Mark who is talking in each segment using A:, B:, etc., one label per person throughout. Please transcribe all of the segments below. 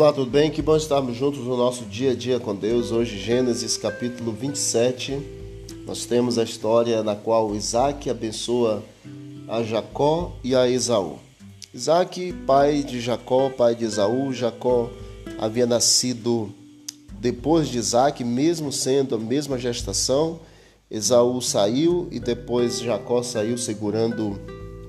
A: Olá, tudo bem? Que bom estarmos juntos no nosso dia a dia com Deus. Hoje, Gênesis capítulo 27. Nós temos a história na qual Isaac abençoa a Jacó e a Esaú. Isaac, pai de Jacó, pai de Esaú. Jacó havia nascido depois de Isaac, mesmo sendo a mesma gestação. Esaú saiu e depois Jacó saiu segurando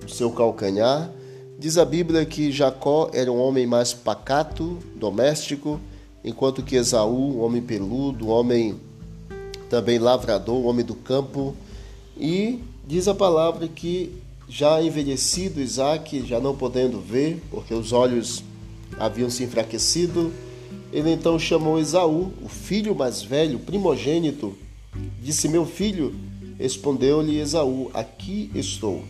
A: o seu calcanhar. Diz a Bíblia que Jacó era um homem mais pacato, doméstico, enquanto que Esaú, um homem peludo, um homem também lavrador, um homem do campo. E diz a palavra que já envelhecido Isaac, já não podendo ver, porque os olhos haviam se enfraquecido, ele então chamou Esaú, o filho mais velho, primogênito, disse: Meu filho, respondeu-lhe Esaú: Aqui estou.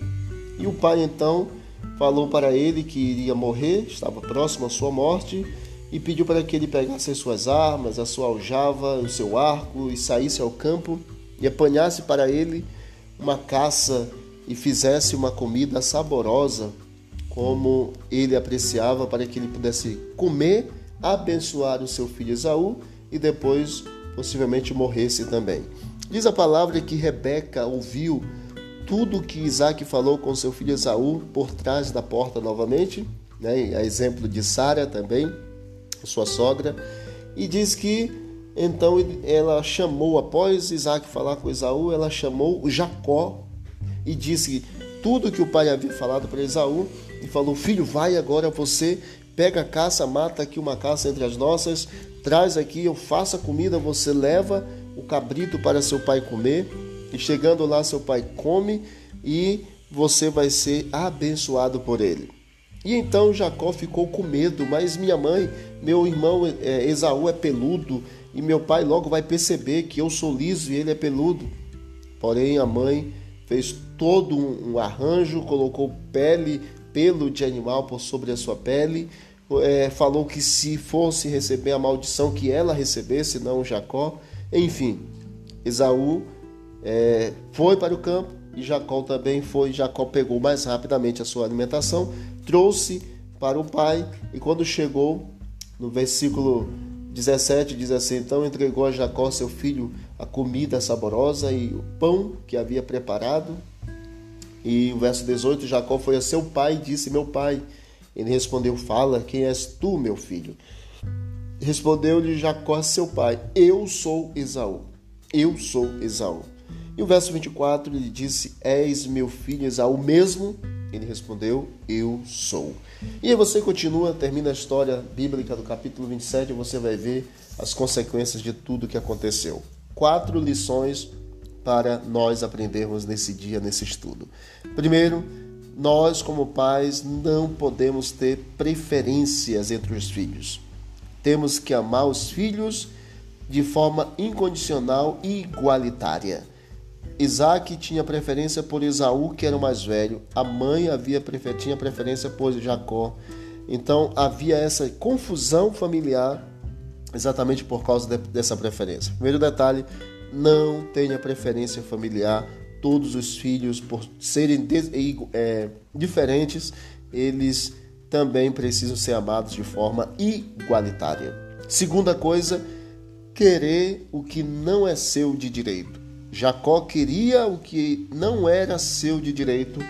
A: E o pai então falou para ele que iria morrer, estava próximo à sua morte, e pediu para que ele pegasse as suas armas, a sua aljava, o seu arco e saísse ao campo e apanhasse para ele uma caça e fizesse uma comida saborosa, como ele apreciava, para que ele pudesse comer, abençoar o seu filho Esaú e depois possivelmente morresse também. Diz a palavra que Rebeca ouviu tudo o que Isaac falou com seu filho Esaú por trás da porta novamente, né? a exemplo de Sara também, sua sogra, e diz que então ela chamou, após Isaac falar com Esaú, ela chamou Jacó e disse tudo que o pai havia falado para Esaú e falou: Filho, vai agora você, pega a caça, mata aqui uma caça entre as nossas, traz aqui, eu faço a comida, você leva o cabrito para seu pai comer e chegando lá, seu pai come e você vai ser abençoado por ele. E então Jacó ficou com medo, mas minha mãe, meu irmão é, Esaú é peludo, e meu pai logo vai perceber que eu sou liso e ele é peludo. Porém, a mãe fez todo um, arranjo, colocou pele, pelo de animal por sobre a sua pele, é, falou que se fosse receber a maldição, que ela recebesse, não Jacó. Enfim, Esaú é, foi para o campo e Jacó também foi. Jacó pegou mais rapidamente a sua alimentação, trouxe para o pai e quando chegou no versículo 17 diz assim: Então entregou a Jacó, seu filho, a comida saborosa e o pão que havia preparado. E o verso 18: Jacó foi a seu pai e disse: Meu pai. Ele respondeu: Fala, quem és tu, meu filho? Respondeu-lhe Jacó, seu pai: Eu sou Esaú. Eu sou Esaú. E o verso 24 ele disse: És meu filho Esaú mesmo? Ele respondeu: Eu sou. E aí você continua, termina a história bíblica do capítulo 27 e você vai ver as consequências de tudo que aconteceu. Quatro lições para nós aprendermos nesse dia, nesse estudo. Primeiro, nós, como pais, não podemos ter preferências entre os filhos. Temos que amar os filhos de forma incondicional e igualitária. Isaac tinha preferência por Esaú, que era o mais velho. A mãe havia tinha preferência por Jacó. Então havia essa confusão familiar exatamente por causa de, dessa preferência. Primeiro detalhe: não tenha preferência familiar. Todos os filhos, por serem é, diferentes, eles também precisam ser amados de forma igualitária. Segunda coisa, querer o que não é seu de direito. Jacó queria o que não era seu de direito,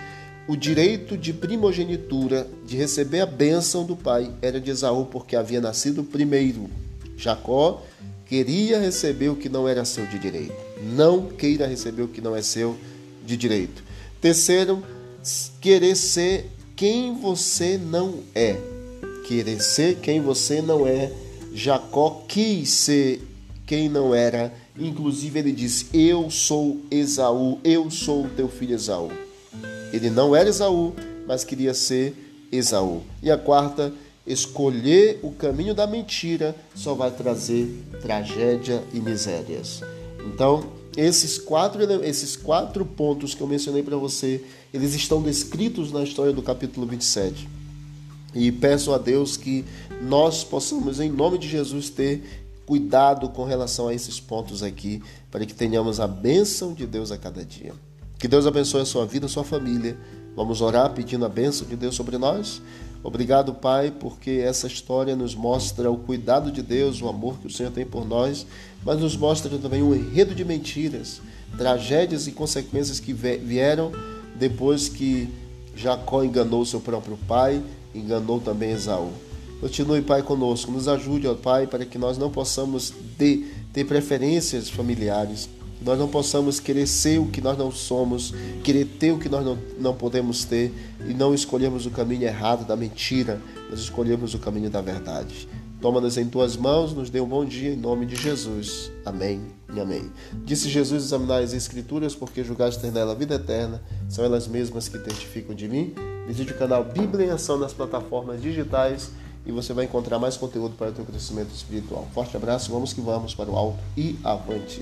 A: o direito de primogenitura, de receber a bênção do pai, era de Esaú, porque havia nascido primeiro. Jacó queria receber o que não era seu de direito. Não queira receber o que não é seu de direito. Terceiro, querer ser quem você não é. Querer ser quem você não é. Jacó quis ser quem não era Inclusive ele disse: Eu sou Esaú, eu sou teu filho Esaú. Ele não era Esaú, mas queria ser Esaú. E a quarta, escolher o caminho da mentira só vai trazer tragédia e misérias. Então, esses quatro, esses quatro pontos que eu mencionei para você, eles estão descritos na história do capítulo 27. E peço a Deus que nós possamos, em nome de Jesus, ter cuidado com relação a esses pontos aqui, para que tenhamos a bênção de Deus a cada dia. Que Deus abençoe a sua vida, a sua família. Vamos orar pedindo a bênção de Deus sobre nós. Obrigado, Pai, porque essa história nos mostra o cuidado de Deus, o amor que o Senhor tem por nós, mas nos mostra também um enredo de mentiras, tragédias e consequências que vieram depois que Jacó enganou seu próprio pai, enganou também Esaú. Continue, Pai, conosco. Nos ajude, ó Pai, para que nós não possamos ter, ter preferências familiares. Que nós não possamos querer ser o que nós não somos, querer ter o que nós não, não podemos ter e não escolhermos o caminho errado da mentira, nós escolhemos o caminho da verdade. Toma-nos em tuas mãos, nos dê um bom dia em nome de Jesus. Amém e amém. Disse Jesus: examinar as Escrituras, porque julgaste ter nela a vida eterna, são elas mesmas que testificam de mim. Visite o canal Bíblia em Ação nas plataformas digitais e você vai encontrar mais conteúdo para o teu crescimento espiritual. Forte abraço, vamos que vamos para o alto e avante.